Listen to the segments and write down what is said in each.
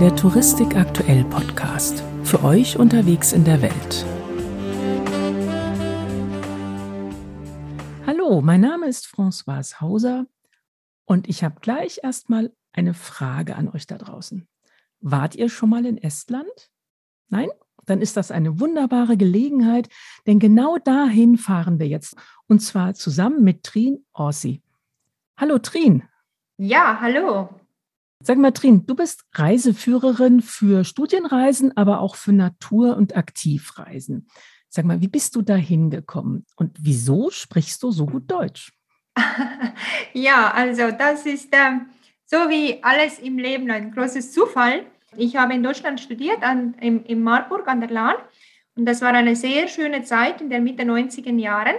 der Touristik aktuell Podcast. Für euch unterwegs in der Welt. Hallo, mein Name ist Françoise Hauser und ich habe gleich erstmal eine Frage an euch da draußen. Wart ihr schon mal in Estland? Nein? Dann ist das eine wunderbare Gelegenheit, denn genau dahin fahren wir jetzt. Und zwar zusammen mit Trin Orsi. Hallo Trin. Ja, hallo. Sag mal, Trin, du bist Reiseführerin für Studienreisen, aber auch für Natur- und Aktivreisen. Sag mal, wie bist du da hingekommen und wieso sprichst du so gut Deutsch? ja, also das ist äh, so wie alles im Leben ein großes Zufall. Ich habe in Deutschland studiert, an, im, in Marburg an der Lahn. Und das war eine sehr schöne Zeit in der Mitte 90er Jahren.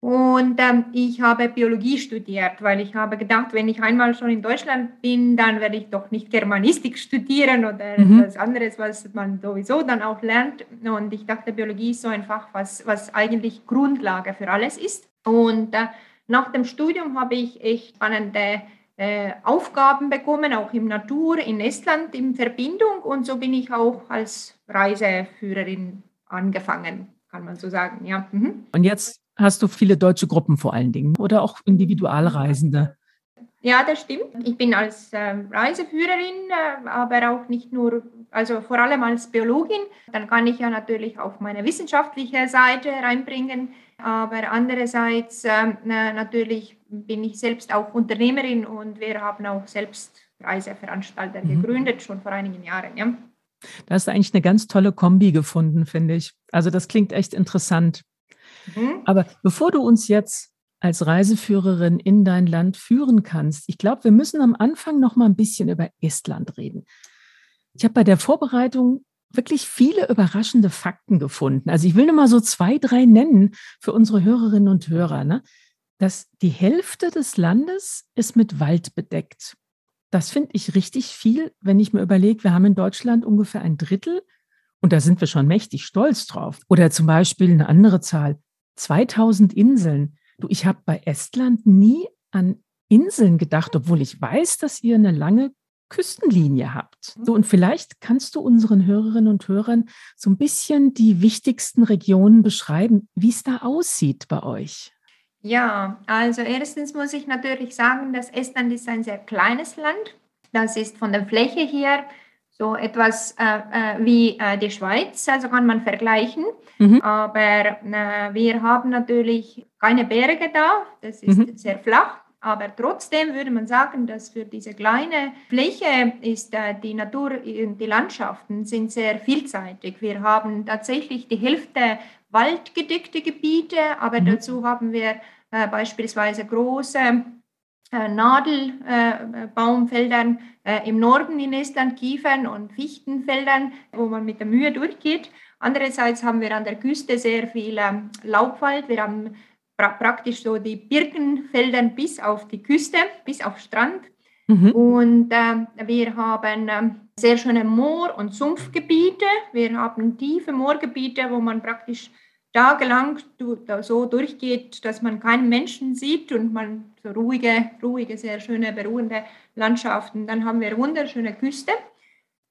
Und ähm, ich habe Biologie studiert, weil ich habe gedacht, wenn ich einmal schon in Deutschland bin, dann werde ich doch nicht Germanistik studieren oder mhm. etwas anderes, was man sowieso dann auch lernt. Und ich dachte, Biologie ist so ein Fach, was, was eigentlich Grundlage für alles ist. Und äh, nach dem Studium habe ich echt spannende äh, Aufgaben bekommen, auch im Natur, in Estland in Verbindung. Und so bin ich auch als Reiseführerin angefangen, kann man so sagen. Ja. Mhm. Und jetzt hast du viele deutsche Gruppen vor allen Dingen oder auch Individualreisende? Ja, das stimmt. Ich bin als äh, Reiseführerin, äh, aber auch nicht nur, also vor allem als Biologin. Dann kann ich ja natürlich auch meine wissenschaftliche Seite reinbringen. Aber andererseits äh, natürlich bin ich selbst auch Unternehmerin und wir haben auch selbst Reiseveranstalter mhm. gegründet, schon vor einigen Jahren. Ja. Da hast du eigentlich eine ganz tolle Kombi gefunden, finde ich. Also das klingt echt interessant. Mhm. Aber bevor du uns jetzt als Reiseführerin in dein Land führen kannst, ich glaube, wir müssen am Anfang noch mal ein bisschen über Estland reden. Ich habe bei der Vorbereitung wirklich viele überraschende Fakten gefunden. Also ich will nur mal so zwei, drei nennen für unsere Hörerinnen und Hörer. Ne? Dass die Hälfte des Landes ist mit Wald bedeckt. Das finde ich richtig viel, wenn ich mir überlege, wir haben in Deutschland ungefähr ein Drittel und da sind wir schon mächtig stolz drauf. Oder zum Beispiel eine andere Zahl, 2000 Inseln. Du, ich habe bei Estland nie an Inseln gedacht, obwohl ich weiß, dass ihr eine lange Küstenlinie habt. So, und vielleicht kannst du unseren Hörerinnen und Hörern so ein bisschen die wichtigsten Regionen beschreiben, wie es da aussieht bei euch. Ja, also erstens muss ich natürlich sagen, dass Estland ist ein sehr kleines Land. Das ist von der Fläche her so etwas äh, äh, wie äh, die Schweiz, also kann man vergleichen. Mhm. Aber äh, wir haben natürlich keine Berge da, das ist mhm. sehr flach. Aber trotzdem würde man sagen, dass für diese kleine Fläche ist äh, die Natur und die Landschaften sind sehr vielseitig. Wir haben tatsächlich die Hälfte waldgedeckte Gebiete, aber mhm. dazu haben wir äh, beispielsweise große Nadelbaumfeldern äh, äh, im Norden in Estland, Kiefern und Fichtenfeldern, wo man mit der Mühe durchgeht. Andererseits haben wir an der Küste sehr viel ähm, Laubwald. Wir haben pra praktisch so die Birkenfeldern bis auf die Küste, bis auf Strand. Mhm. Und äh, wir haben äh, sehr schöne Moor- und Sumpfgebiete. Wir haben tiefe Moorgebiete, wo man praktisch tagelang so durchgeht, dass man keinen Menschen sieht und man so ruhige, ruhige, sehr schöne, beruhende Landschaften. Dann haben wir wunderschöne Küste.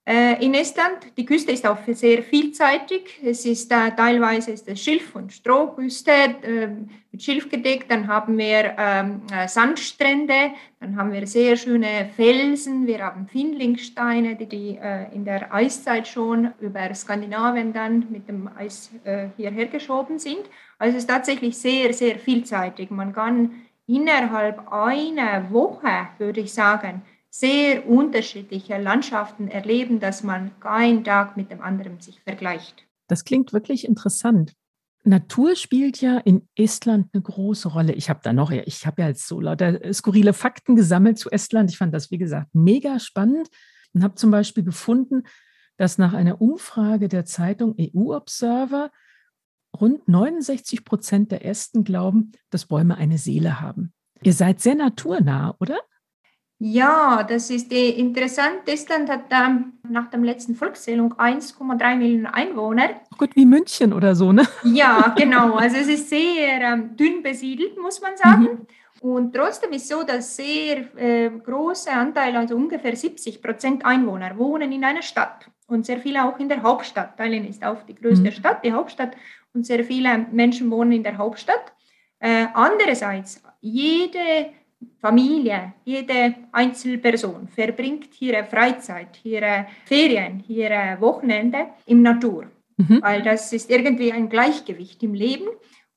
Äh, in Estland, die Küste ist auch sehr vielseitig. Es ist äh, teilweise ist es Schilf- und Strohküste äh, mit Schilf gedeckt. Dann haben wir ähm, äh, Sandstrände. Dann haben wir sehr schöne Felsen. Wir haben Findlingsteine, die, die äh, in der Eiszeit schon über Skandinavien dann mit dem Eis äh, hierher geschoben sind. Also es ist tatsächlich sehr, sehr vielseitig. Man kann innerhalb einer Woche, würde ich sagen, sehr unterschiedliche Landschaften erleben, dass man keinen Tag mit dem anderen sich vergleicht. Das klingt wirklich interessant. Natur spielt ja in Estland eine große Rolle. Ich habe da noch, ich habe ja jetzt so lauter skurrile Fakten gesammelt zu Estland. Ich fand das, wie gesagt, mega spannend und habe zum Beispiel gefunden, dass nach einer Umfrage der Zeitung EU Observer rund 69 Prozent der Esten glauben, dass Bäume eine Seele haben. Ihr seid sehr naturnah, oder? Ja, das ist interessant. Estland hat ähm, nach der letzten Volkszählung 1,3 Millionen Einwohner. Oh Gut, wie München oder so, ne? Ja, genau. Also es ist sehr ähm, dünn besiedelt, muss man sagen. Mhm. Und trotzdem ist es so, dass sehr äh, große Anteile, also ungefähr 70 Prozent Einwohner, wohnen in einer Stadt und sehr viele auch in der Hauptstadt. Tallinn ist auch die größte mhm. Stadt, die Hauptstadt, und sehr viele Menschen wohnen in der Hauptstadt. Äh, andererseits, jede Familie, jede Einzelperson verbringt ihre Freizeit, ihre Ferien, ihre Wochenende im Natur, mhm. weil das ist irgendwie ein Gleichgewicht im Leben.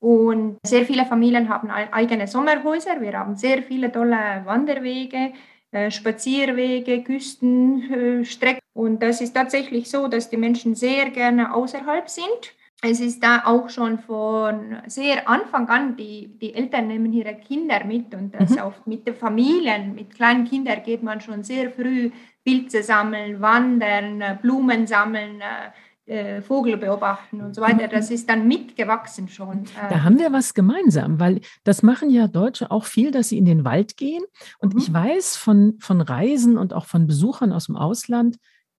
Und sehr viele Familien haben eigene Sommerhäuser. Wir haben sehr viele tolle Wanderwege, äh, Spazierwege, Küstenstrecken. Und das ist tatsächlich so, dass die Menschen sehr gerne außerhalb sind. Es ist da auch schon von sehr Anfang an, die, die Eltern nehmen ihre Kinder mit und das mhm. auch mit den Familien, mit kleinen Kindern geht man schon sehr früh Pilze sammeln, wandern, Blumen sammeln, äh, äh, Vogel beobachten und so weiter. Mhm. Das ist dann mitgewachsen schon. Da äh. haben wir was gemeinsam, weil das machen ja Deutsche auch viel, dass sie in den Wald gehen. Und mhm. ich weiß von, von Reisen und auch von Besuchern aus dem Ausland,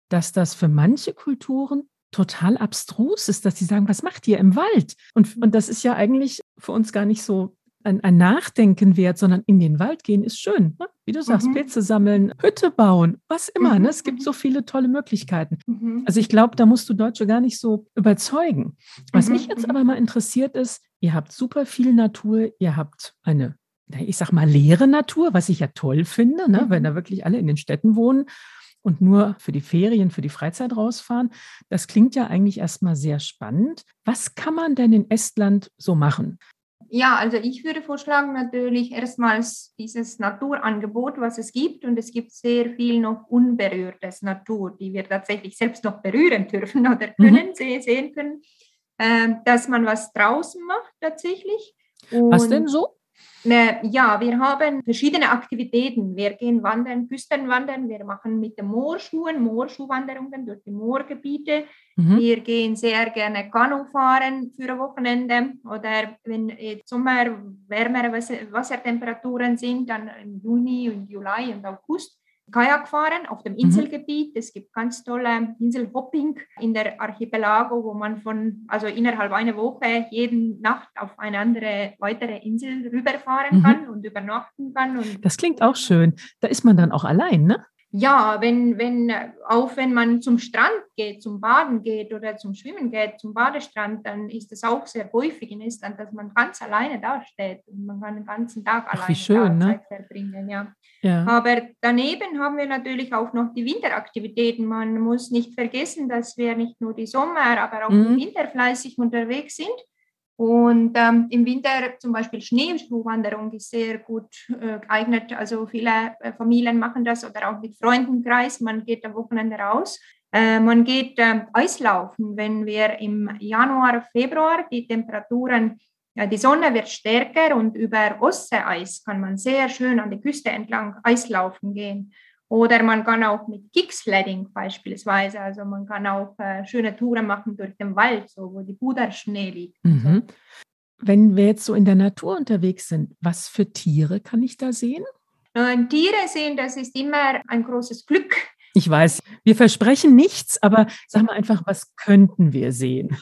dass das für manche Kulturen total abstrus ist, dass sie sagen, was macht ihr im Wald? Und, und das ist ja eigentlich für uns gar nicht so ein, ein Nachdenken wert, sondern in den Wald gehen ist schön. Ne? Wie du sagst, mhm. Pilze sammeln, Hütte bauen, was immer. Mhm. Ne? Es gibt so viele tolle Möglichkeiten. Mhm. Also ich glaube, da musst du Deutsche gar nicht so überzeugen. Was mhm. mich jetzt mhm. aber mal interessiert ist, ihr habt super viel Natur, ihr habt eine, ich sag mal, leere Natur, was ich ja toll finde, ne? wenn da mhm. wirklich alle in den Städten wohnen und nur für die Ferien, für die Freizeit rausfahren. Das klingt ja eigentlich erstmal sehr spannend. Was kann man denn in Estland so machen? Ja, also ich würde vorschlagen, natürlich erstmals dieses Naturangebot, was es gibt. Und es gibt sehr viel noch unberührtes Natur, die wir tatsächlich selbst noch berühren dürfen oder mhm. können, mhm. sehen können, äh, dass man was draußen macht tatsächlich. Und was denn so? Ja, wir haben verschiedene Aktivitäten. Wir gehen wandern, Küstenwandern, wir machen mit den Moorschuhen Moorschuhwanderungen durch die Moorgebiete. Mhm. Wir gehen sehr gerne Kanu fahren für ein Wochenende oder wenn im Sommer wärmere Wassertemperaturen sind, dann im Juni und Juli und August Kajak fahren auf dem mhm. Inselgebiet. Es gibt ganz tolle Inselhopping in der Archipelago, wo man von, also innerhalb einer Woche jeden Nacht auf eine andere weitere Insel rüberfahren mhm. kann und übernachten kann. Und das klingt auch schön. Da ist man dann auch allein, ne? Ja, wenn, wenn, auch wenn man zum Strand geht, zum Baden geht oder zum Schwimmen geht, zum Badestrand, dann ist es auch sehr häufig in Estland, dass man ganz alleine dasteht und man kann den ganzen Tag Ach, alleine schön, ne? Zeit verbringen. Ja. ja. Aber daneben haben wir natürlich auch noch die Winteraktivitäten. Man muss nicht vergessen, dass wir nicht nur die Sommer, aber auch mhm. im Winter fleißig unterwegs sind. Und ähm, im Winter zum Beispiel Schneeschuhwanderung ist sehr gut äh, geeignet. Also viele äh, Familien machen das oder auch mit Freundenkreis. Man geht am Wochenende raus. Äh, man geht äh, Eislaufen, wenn wir im Januar, Februar die Temperaturen, die Sonne wird stärker und über Ostseeeis kann man sehr schön an die Küste entlang Eislaufen gehen. Oder man kann auch mit Kicksledding beispielsweise, also man kann auch äh, schöne Touren machen durch den Wald, so wo die Puderschnee liegt. Mhm. So. Wenn wir jetzt so in der Natur unterwegs sind, was für Tiere kann ich da sehen? Und Tiere sehen, das ist immer ein großes Glück. Ich weiß, wir versprechen nichts, aber sag mal einfach, was könnten wir sehen?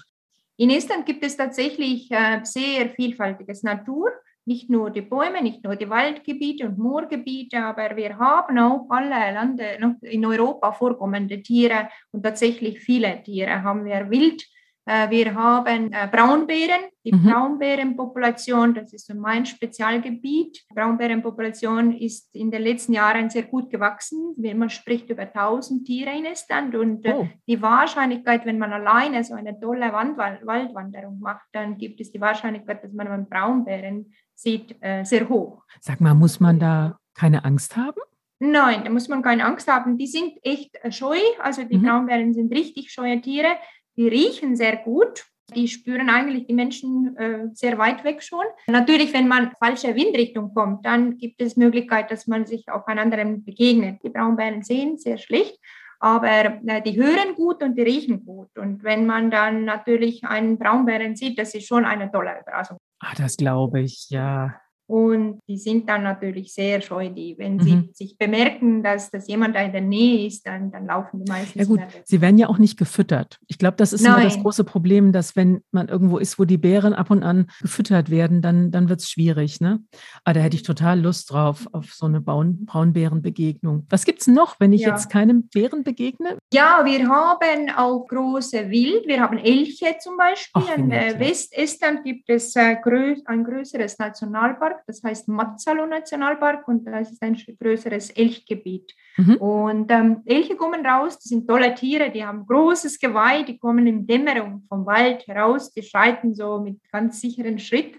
In Estland gibt es tatsächlich äh, sehr vielfältiges Natur nicht nur die Bäume, nicht nur die Waldgebiete und Moorgebiete, aber wir haben auch alle Lande noch in Europa vorkommende Tiere und tatsächlich viele Tiere haben wir wild. Äh, wir haben äh, Braunbären, die mhm. Braunbärenpopulation, das ist so mein Spezialgebiet. Die Braunbärenpopulation ist in den letzten Jahren sehr gut gewachsen. Man spricht über 1000 Tiere in Estland und äh, oh. die Wahrscheinlichkeit, wenn man alleine so eine tolle Waldwanderung macht, dann gibt es die Wahrscheinlichkeit, dass man einen Braunbären sieht, äh, sehr hoch. Sag mal, muss man da keine Angst haben? Nein, da muss man keine Angst haben. Die sind echt äh, scheu, also die mhm. Braunbären sind richtig scheue Tiere. Die riechen sehr gut. Die spüren eigentlich die Menschen äh, sehr weit weg schon. Natürlich, wenn man falsche Windrichtung kommt, dann gibt es Möglichkeit, dass man sich auch einander begegnet. Die Braunbären sehen sehr schlecht, aber äh, die hören gut und die riechen gut. Und wenn man dann natürlich einen Braunbären sieht, das ist schon eine tolle Überraschung. Ah, das glaube ich, ja. Und die sind dann natürlich sehr scheu, die, wenn sie mhm. sich bemerken, dass, dass jemand da in der Nähe ist, dann, dann laufen die meistens. Ja gut, sie werden ja auch nicht gefüttert. Ich glaube, das ist Nein. immer das große Problem, dass wenn man irgendwo ist, wo die Bären ab und an gefüttert werden, dann, dann wird es schwierig. Ne? Aber da hätte ich total Lust drauf, auf so eine Braun, Braunbärenbegegnung. Was gibt es noch, wenn ich ja. jetzt keinem Bären begegne? Ja, wir haben auch große Wild. Wir haben Elche zum Beispiel. Ach, in äh, Westestland gibt es äh, grö ein größeres Nationalpark Nationalpark, das heißt Mazzalo Nationalpark und das ist ein größeres Elchgebiet. Mhm. Und ähm, Elche kommen raus, die sind tolle Tiere, die haben großes Geweih, die kommen in Dämmerung vom Wald heraus, die schreiten so mit ganz sicheren Schritt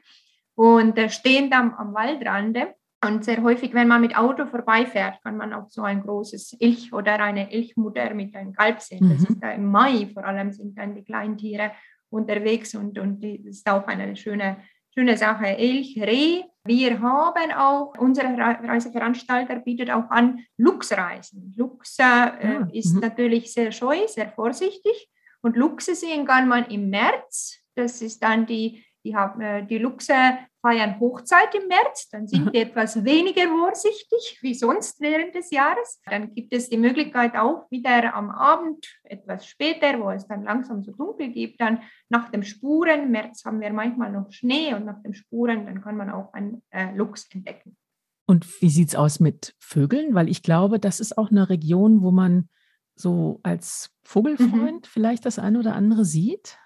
und äh, stehen dann am Waldrand. Und sehr häufig, wenn man mit Auto vorbeifährt, kann man auch so ein großes Elch oder eine Elchmutter mit einem Kalb sehen. Mhm. Das ist da im Mai vor allem sind dann die kleinen Tiere unterwegs und, und das ist auch eine schöne Sache. Elch, Reh. Wir haben auch, unsere Reiseveranstalter bietet auch an Luchsreisen. Lux äh, ah, ist mhm. natürlich sehr scheu, sehr vorsichtig. Und Luchse sehen kann man im März. Das ist dann die die, haben, äh, die Luchse feiern Hochzeit im März, dann sind die etwas weniger vorsichtig wie sonst während des Jahres. Dann gibt es die Möglichkeit auch wieder am Abend, etwas später, wo es dann langsam so dunkel gibt, dann nach dem Spuren, im März haben wir manchmal noch Schnee und nach dem Spuren, dann kann man auch einen äh, Luchs entdecken. Und wie sieht es aus mit Vögeln? Weil ich glaube, das ist auch eine Region, wo man so als Vogelfreund mhm. vielleicht das eine oder andere sieht.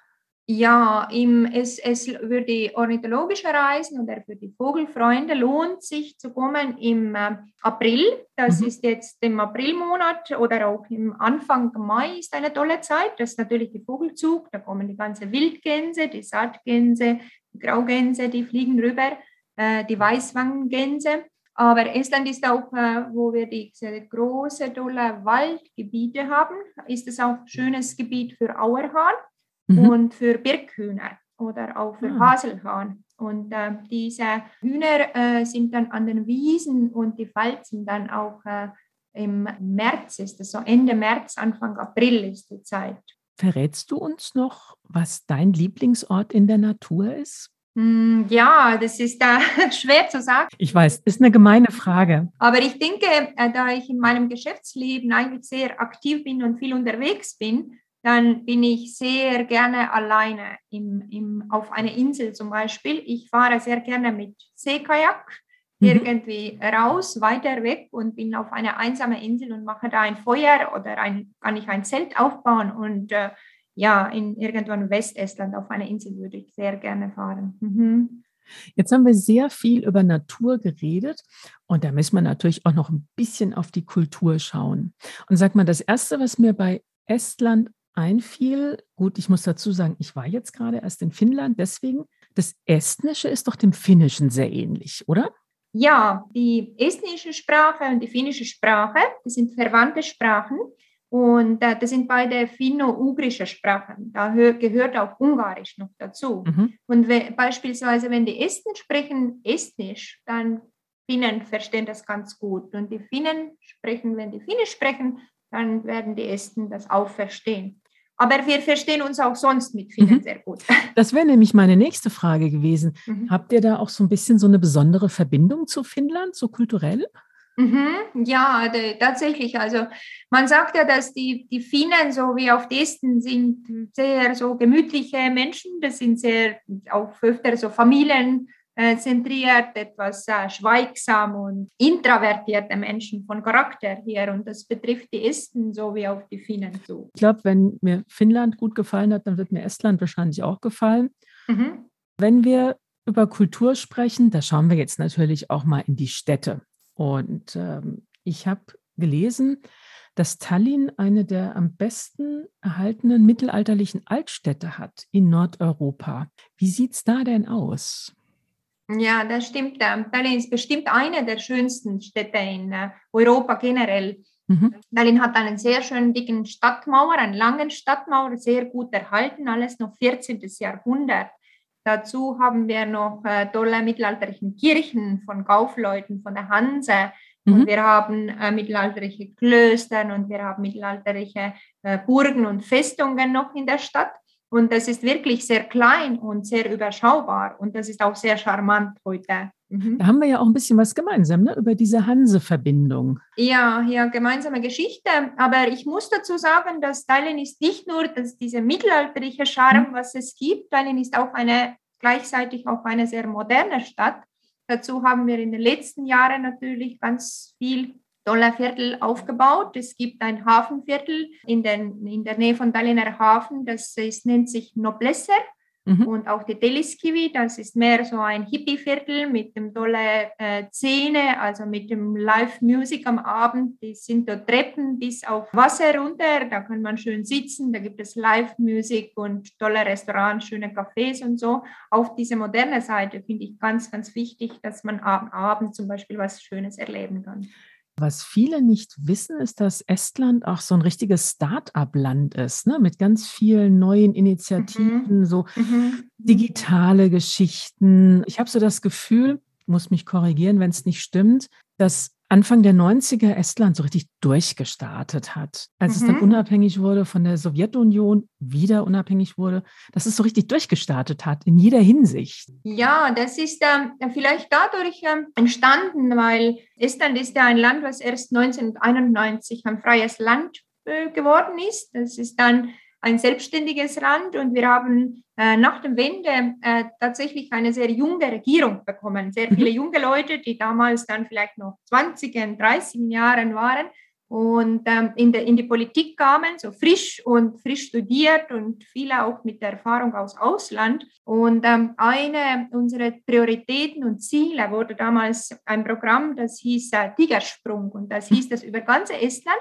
Ja, im, es, es für die ornithologische Reisen oder für die Vogelfreunde lohnt sich zu kommen im äh, April. Das mhm. ist jetzt im Aprilmonat oder auch im Anfang Mai ist eine tolle Zeit. Das ist natürlich der Vogelzug. Da kommen die ganzen Wildgänse, die Saatgänse, die Graugänse, die fliegen rüber, äh, die Weißwangengänse. Aber Estland ist auch, äh, wo wir diese große, tolle Waldgebiete haben, ist es auch ein schönes Gebiet für Auerhahn mhm. und für Birkhühner oder auch für ah. Haselhahn. Und äh, diese Hühner äh, sind dann an den Wiesen und die falzen dann auch äh, im März, ist das so Ende März, Anfang April ist die Zeit. Verrätst du uns noch, was dein Lieblingsort in der Natur ist? Hm, ja, das ist da schwer zu sagen. Ich weiß, ist eine gemeine Frage. Aber ich denke, äh, da ich in meinem Geschäftsleben eigentlich sehr aktiv bin und viel unterwegs bin, dann bin ich sehr gerne alleine im, im, auf einer Insel zum Beispiel. Ich fahre sehr gerne mit Seekajak mhm. irgendwie raus, weiter weg und bin auf einer einsamen Insel und mache da ein Feuer oder ein, kann ich ein Zelt aufbauen und äh, ja, in irgendwann Westestland auf einer Insel würde ich sehr gerne fahren. Mhm. Jetzt haben wir sehr viel über Natur geredet und da müssen wir natürlich auch noch ein bisschen auf die Kultur schauen. Und sag mal, das Erste, was mir bei Estland einfiel, gut, ich muss dazu sagen, ich war jetzt gerade erst in Finnland, deswegen, das Estnische ist doch dem Finnischen sehr ähnlich, oder? Ja, die estnische Sprache und die finnische Sprache, das sind verwandte Sprachen und äh, das sind beide finno-ugrische Sprachen. Da gehört auch Ungarisch noch dazu. Mhm. Und beispielsweise, wenn die Esten sprechen Estnisch, dann Finnen verstehen das ganz gut. Und die Finnen sprechen, wenn die Finnisch sprechen, dann werden die Esten das auch verstehen. Aber wir verstehen uns auch sonst mit vielen mhm. sehr gut. Das wäre nämlich meine nächste Frage gewesen. Mhm. Habt ihr da auch so ein bisschen so eine besondere Verbindung zu Finnland, so kulturell? Mhm, ja, de, tatsächlich. Also man sagt ja, dass die, die Finnen so wie auf Desten sind sehr so gemütliche Menschen. Das sind sehr auch öfter so Familien zentriert, etwas äh, schweigsam und introvertierte Menschen von Charakter hier. Und das betrifft die Esten sowie auch die Finnen zu. Ich glaube, wenn mir Finnland gut gefallen hat, dann wird mir Estland wahrscheinlich auch gefallen. Mhm. Wenn wir über Kultur sprechen, da schauen wir jetzt natürlich auch mal in die Städte. Und ähm, ich habe gelesen, dass Tallinn eine der am besten erhaltenen mittelalterlichen Altstädte hat in Nordeuropa. Wie sieht es da denn aus? Ja, das stimmt. Tallinn ist bestimmt eine der schönsten Städte in äh, Europa generell. Mhm. Tallinn hat einen sehr schönen dicken Stadtmauer, einen langen Stadtmauer, sehr gut erhalten, alles noch 14. Jahrhundert. Dazu haben wir noch äh, tolle mittelalterliche Kirchen von Kaufleuten, von der Hanse. Mhm. Und wir haben äh, mittelalterliche Klöster und wir haben mittelalterliche Burgen und Festungen noch in der Stadt. Und das ist wirklich sehr klein und sehr überschaubar. Und das ist auch sehr charmant heute. Mhm. Da haben wir ja auch ein bisschen was gemeinsam, ne? über diese Hanse-Verbindung. Ja, ja, gemeinsame Geschichte. Aber ich muss dazu sagen, dass Tallinn ist nicht nur das, diese mittelalterliche Charme, mhm. was es gibt. Tallinn ist auch eine, gleichzeitig auch eine sehr moderne Stadt. Dazu haben wir in den letzten Jahren natürlich ganz viel Dollarviertel aufgebaut. Es gibt ein Hafenviertel in, den, in der Nähe von Tallinner Hafen, das ist, nennt sich Noblesse. Mhm. Und auch die Deliskivi, das ist mehr so ein Hippie-Viertel mit dem tolle äh, Szene, also mit dem Live-Music am Abend. Die sind dort Treppen bis auf Wasser runter, da kann man schön sitzen, da gibt es Live-Musik und tolle Restaurants, schöne Cafés und so. Auf diese moderne Seite finde ich ganz, ganz wichtig, dass man am Abend zum Beispiel was Schönes erleben kann. Was viele nicht wissen, ist, dass Estland auch so ein richtiges Start-up-Land ist, ne? mit ganz vielen neuen Initiativen, mhm. so mhm. digitale Geschichten. Ich habe so das Gefühl, muss mich korrigieren, wenn es nicht stimmt, dass Anfang der 90er Estland so richtig durchgestartet hat. Als mhm. es dann mhm. unabhängig wurde von der Sowjetunion, wieder unabhängig wurde, dass es so richtig durchgestartet hat in jeder Hinsicht. Ja, das ist äh, vielleicht dadurch äh, entstanden, weil Estland ist ja ein Land, was erst 1991 ein freies Land äh, geworden ist. Das ist dann ein selbstständiges Land und wir haben äh, nach dem Wende äh, tatsächlich eine sehr junge Regierung bekommen. Sehr viele mhm. junge Leute, die damals dann vielleicht noch 20, 30 Jahren waren und ähm, in, de, in die Politik kamen, so frisch und frisch studiert und viele auch mit der Erfahrung aus Ausland. Und ähm, eine unserer Prioritäten und Ziele wurde damals ein Programm, das hieß äh, Tigersprung und das hieß das über ganze Estland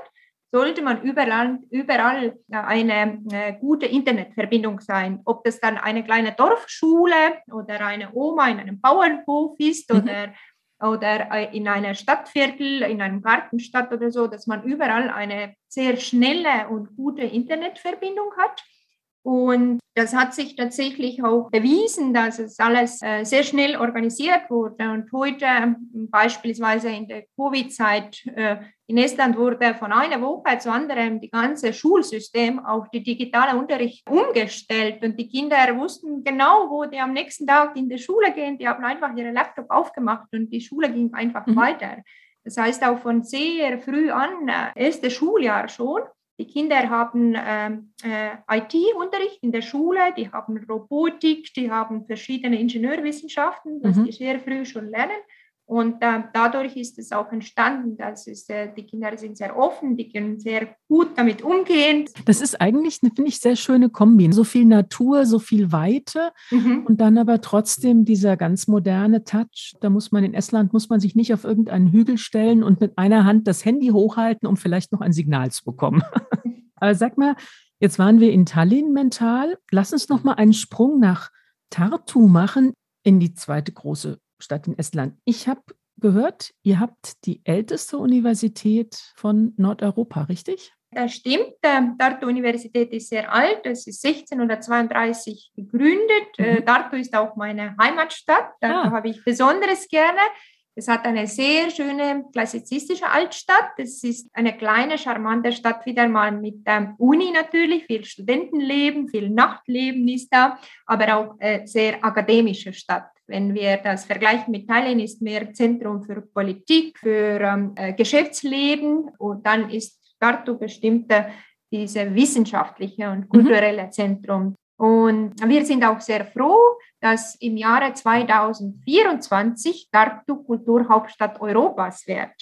sollte man überall, überall eine äh, gute Internetverbindung sein. Ob das dann eine kleine Dorfschule oder eine Oma in einem Bauernhof ist mhm. oder, oder äh, in einer Stadtviertel, in einem Gartenstadt oder so, dass man überall eine sehr schnelle und gute Internetverbindung hat. Und das hat sich tatsächlich auch bewiesen, dass es alles äh, sehr schnell organisiert wurde. Und heute beispielsweise in der Covid-Zeit äh, in Estland wurde von einer Woche zur anderen die ganze Schulsystem auf die digitale Unterricht umgestellt. Und die Kinder wussten genau, wo die am nächsten Tag in die Schule gehen. Die haben einfach ihre Laptop aufgemacht und die Schule ging einfach mhm. weiter. Das heißt auch von sehr früh an, äh, erste Schuljahr schon, die Kinder haben ähm, äh, IT-Unterricht in der Schule, die haben Robotik, die haben verschiedene Ingenieurwissenschaften, was mhm. die sehr früh schon lernen. Und äh, dadurch ist es auch entstanden, dass es, äh, die Kinder sind sehr offen, die können sehr gut damit umgehen. Das ist eigentlich eine, finde ich, sehr schöne Kombi. So viel Natur, so viel Weite mhm. und dann aber trotzdem dieser ganz moderne Touch. Da muss man in Estland, muss man sich nicht auf irgendeinen Hügel stellen und mit einer Hand das Handy hochhalten, um vielleicht noch ein Signal zu bekommen. aber sag mal, jetzt waren wir in Tallinn mental. Lass uns noch mal einen Sprung nach Tartu machen in die zweite große Stadt in Estland. Ich habe gehört, ihr habt die älteste Universität von Nordeuropa, richtig? Das stimmt. Die Tartu-Universität ist sehr alt. Es ist 1632 gegründet. Mhm. Äh, Tartu ist auch meine Heimatstadt. Da ah. habe ich besonderes gerne. Es hat eine sehr schöne klassizistische Altstadt. Es ist eine kleine, charmante Stadt wieder mal mit ähm, Uni natürlich, viel Studentenleben, viel Nachtleben ist da, aber auch äh, sehr akademische Stadt. Wenn wir das vergleichen mit Thailand, ist mehr Zentrum für Politik, für ähm, äh, Geschäftsleben und dann ist Tartu bestimmte diese wissenschaftliche und mhm. kulturelle mhm. Zentrum. Und wir sind auch sehr froh, dass im Jahre 2024 Tartu Kulturhauptstadt Europas wird.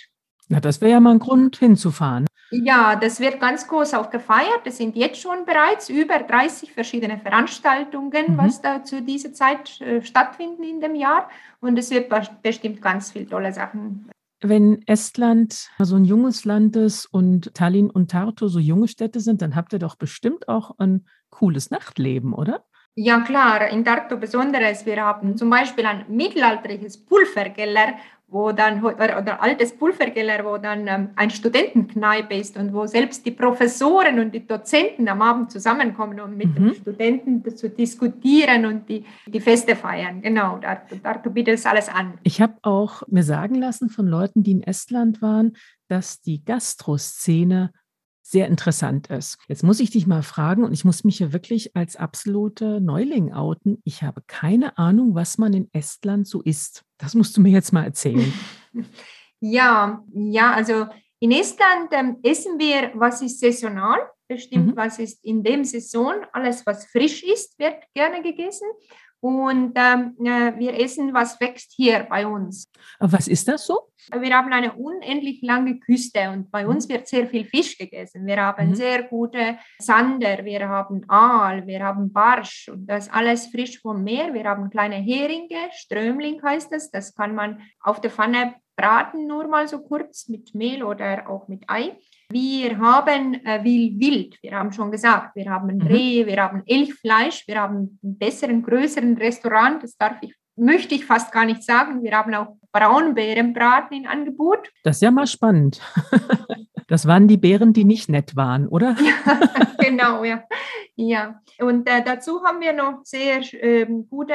Na, das wäre ja mal ein Grund hinzufahren. Ja, das wird ganz groß auch gefeiert. Es sind jetzt schon bereits über 30 verschiedene Veranstaltungen, mhm. was da zu dieser Zeit äh, stattfinden in dem Jahr. Und es wird bestimmt ganz viele tolle Sachen. Wenn Estland so ein junges Land ist und Tallinn und Tartu so junge Städte sind, dann habt ihr doch bestimmt auch ein cooles Nachtleben, oder? Ja klar, in Tartu besonderes. Wir haben zum Beispiel ein mittelalterliches Pulverkeller, wo dann, oder altes Pulverkeller, wo dann ähm, ein Studentenkneipe ist und wo selbst die Professoren und die Dozenten am Abend zusammenkommen, um mit mhm. den Studenten zu diskutieren und die, die Feste feiern. Genau, da, da bietet es alles an. Ich habe auch mir sagen lassen von Leuten, die in Estland waren, dass die Gastroszene sehr interessant ist. Jetzt muss ich dich mal fragen und ich muss mich hier wirklich als absolute Neuling outen. Ich habe keine Ahnung, was man in Estland so isst. Das musst du mir jetzt mal erzählen. Ja, ja, also in Estland ähm, essen wir, was ist saisonal, bestimmt, mhm. was ist in dem Saison. Alles, was frisch ist, wird gerne gegessen. Und ähm, äh, wir essen, was wächst hier bei uns. Was ist das so? Wir haben eine unendlich lange Küste und bei uns wird sehr viel Fisch gegessen. Wir haben mhm. sehr gute Sander, wir haben Aal, wir haben Barsch und das alles frisch vom Meer. Wir haben kleine Heringe, Strömling heißt das. Das kann man auf der Pfanne braten, nur mal so kurz mit Mehl oder auch mit Ei. Wir haben äh, Wild, wir haben schon gesagt, wir haben mhm. Reh, wir haben Elchfleisch, wir haben einen besseren, größeren Restaurant, das darf ich, möchte ich fast gar nicht sagen. Wir haben auch Braunbärenbraten in Angebot. Das ist ja mal spannend. Das waren die Beeren, die nicht nett waren, oder? Ja, genau, ja. ja. Und äh, dazu haben wir noch sehr äh, gute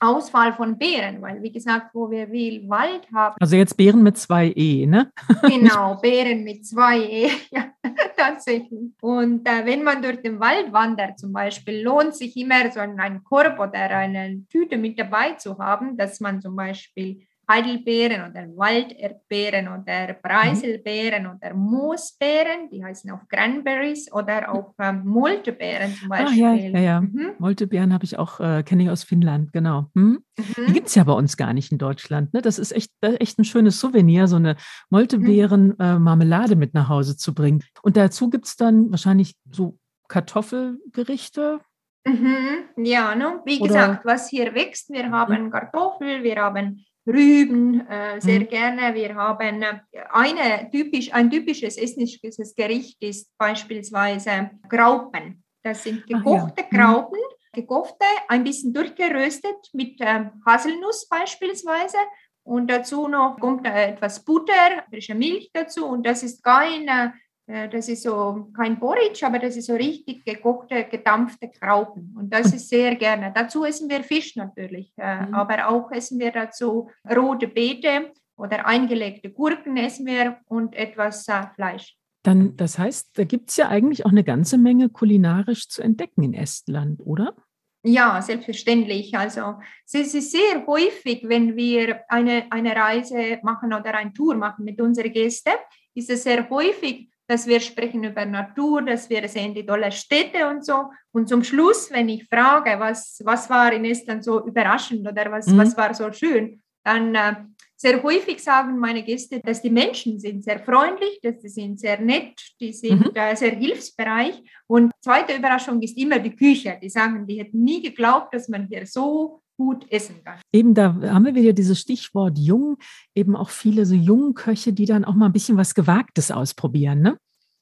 Auswahl von Beeren, weil wie gesagt, wo wir viel Wald haben. Also jetzt Beeren mit zwei E, ne? Genau, Beeren mit zwei E, ja, tatsächlich. Und äh, wenn man durch den Wald wandert zum Beispiel, lohnt sich immer so einen Korb oder eine Tüte mit dabei zu haben, dass man zum Beispiel Heidelbeeren oder Walderdbeeren oder Preiselbeeren mhm. oder Moosbeeren, die heißen auch Cranberries oder auch ähm, Moltebeeren zum Beispiel. Ah, ja, ja, ja. Mhm. Moltebeeren habe ich auch, äh, kenne ich aus Finnland, genau. Hm? Mhm. Die gibt es ja bei uns gar nicht in Deutschland. Ne? Das ist echt, äh, echt ein schönes Souvenir, so eine Moltebeeren-Marmelade mhm. äh, mit nach Hause zu bringen. Und dazu gibt es dann wahrscheinlich so Kartoffelgerichte, Mhm, ja, ne? wie Oder gesagt, was hier wächst, wir haben Kartoffel, wir haben Rüben äh, sehr mhm. gerne. Wir haben eine typisch, ein typisches estnisches Gericht ist beispielsweise Graupen. Das sind gekochte ja. Mhm. Graupen, gekochte, ein bisschen durchgeröstet mit äh, Haselnuss beispielsweise. Und dazu noch kommt äh, etwas Butter, frische Milch dazu. Und das ist kein äh, das ist so kein Porridge, aber das ist so richtig gekochte, gedampfte Graupen. Und das ist sehr gerne. Dazu essen wir Fisch natürlich, äh, mhm. aber auch essen wir dazu rote Beete oder eingelegte Gurken essen wir und etwas äh, Fleisch. Dann, das heißt, da gibt es ja eigentlich auch eine ganze Menge kulinarisch zu entdecken in Estland, oder? Ja, selbstverständlich. Also es ist sehr häufig, wenn wir eine, eine Reise machen oder eine Tour machen mit unseren Gästen, ist es sehr häufig, dass wir sprechen über Natur, dass wir sehen die tolle Städte und so. Und zum Schluss, wenn ich frage, was, was war in Estland so überraschend oder was, mhm. was war so schön, dann äh, sehr häufig sagen meine Gäste, dass die Menschen sind sehr freundlich, dass sie sind sehr nett, die sind mhm. äh, sehr hilfsbereit. Und zweite Überraschung ist immer die Küche. Die sagen, die hätten nie geglaubt, dass man hier so gut essen kann. Eben da haben wir wieder dieses Stichwort jung, eben auch viele so jungen Köche, die dann auch mal ein bisschen was Gewagtes ausprobieren, ne?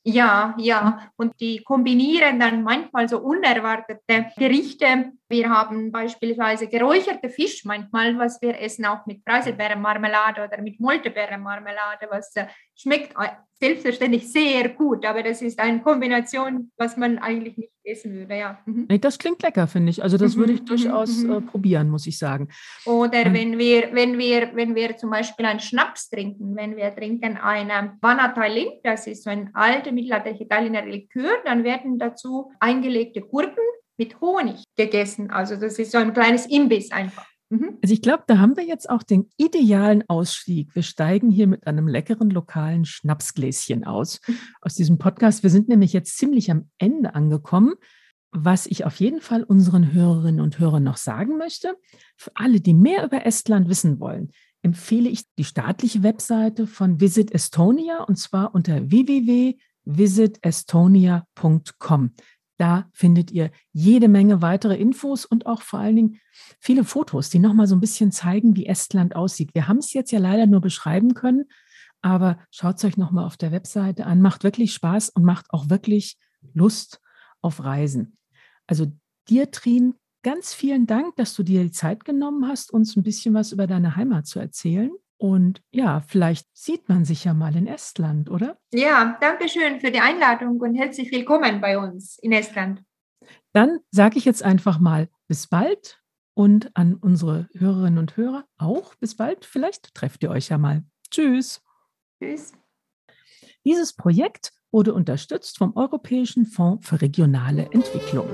Ja, ja. Und die kombinieren dann manchmal so unerwartete Gerichte. Wir haben beispielsweise geräucherte Fisch manchmal, was wir essen auch mit Preiselbeerenmarmelade oder mit Moltebeerenmarmelade, was äh, schmeckt selbstverständlich sehr gut, aber das ist eine Kombination, was man eigentlich nicht essen würde, ja. Mhm. Das klingt lecker, finde ich. Also das mhm, würde ich mhm, durchaus mhm. äh, probieren, muss ich sagen. Oder ähm. wenn wir, wenn wir, wenn wir zum Beispiel einen Schnaps trinken, wenn wir trinken eine Vanatailin, das ist so ein alter mittelalterlicher Italiener Likör, dann werden dazu eingelegte Gurken mit Honig gegessen. Also das ist so ein kleines Imbiss einfach. Mhm. Also ich glaube, da haben wir jetzt auch den idealen Ausstieg. Wir steigen hier mit einem leckeren lokalen Schnapsgläschen aus, mhm. aus diesem Podcast. Wir sind nämlich jetzt ziemlich am Ende angekommen. Was ich auf jeden Fall unseren Hörerinnen und Hörern noch sagen möchte, für alle, die mehr über Estland wissen wollen, empfehle ich die staatliche Webseite von Visit Estonia und zwar unter www.visitestonia.com. Da findet ihr jede Menge weitere Infos und auch vor allen Dingen viele Fotos, die nochmal so ein bisschen zeigen, wie Estland aussieht. Wir haben es jetzt ja leider nur beschreiben können, aber schaut es euch nochmal auf der Webseite an. Macht wirklich Spaß und macht auch wirklich Lust auf Reisen. Also dir, Trin, ganz vielen Dank, dass du dir die Zeit genommen hast, uns ein bisschen was über deine Heimat zu erzählen. Und ja, vielleicht sieht man sich ja mal in Estland, oder? Ja, danke schön für die Einladung und herzlich willkommen bei uns in Estland. Dann sage ich jetzt einfach mal bis bald und an unsere Hörerinnen und Hörer auch bis bald. Vielleicht trefft ihr euch ja mal. Tschüss. Tschüss. Dieses Projekt wurde unterstützt vom Europäischen Fonds für regionale Entwicklung.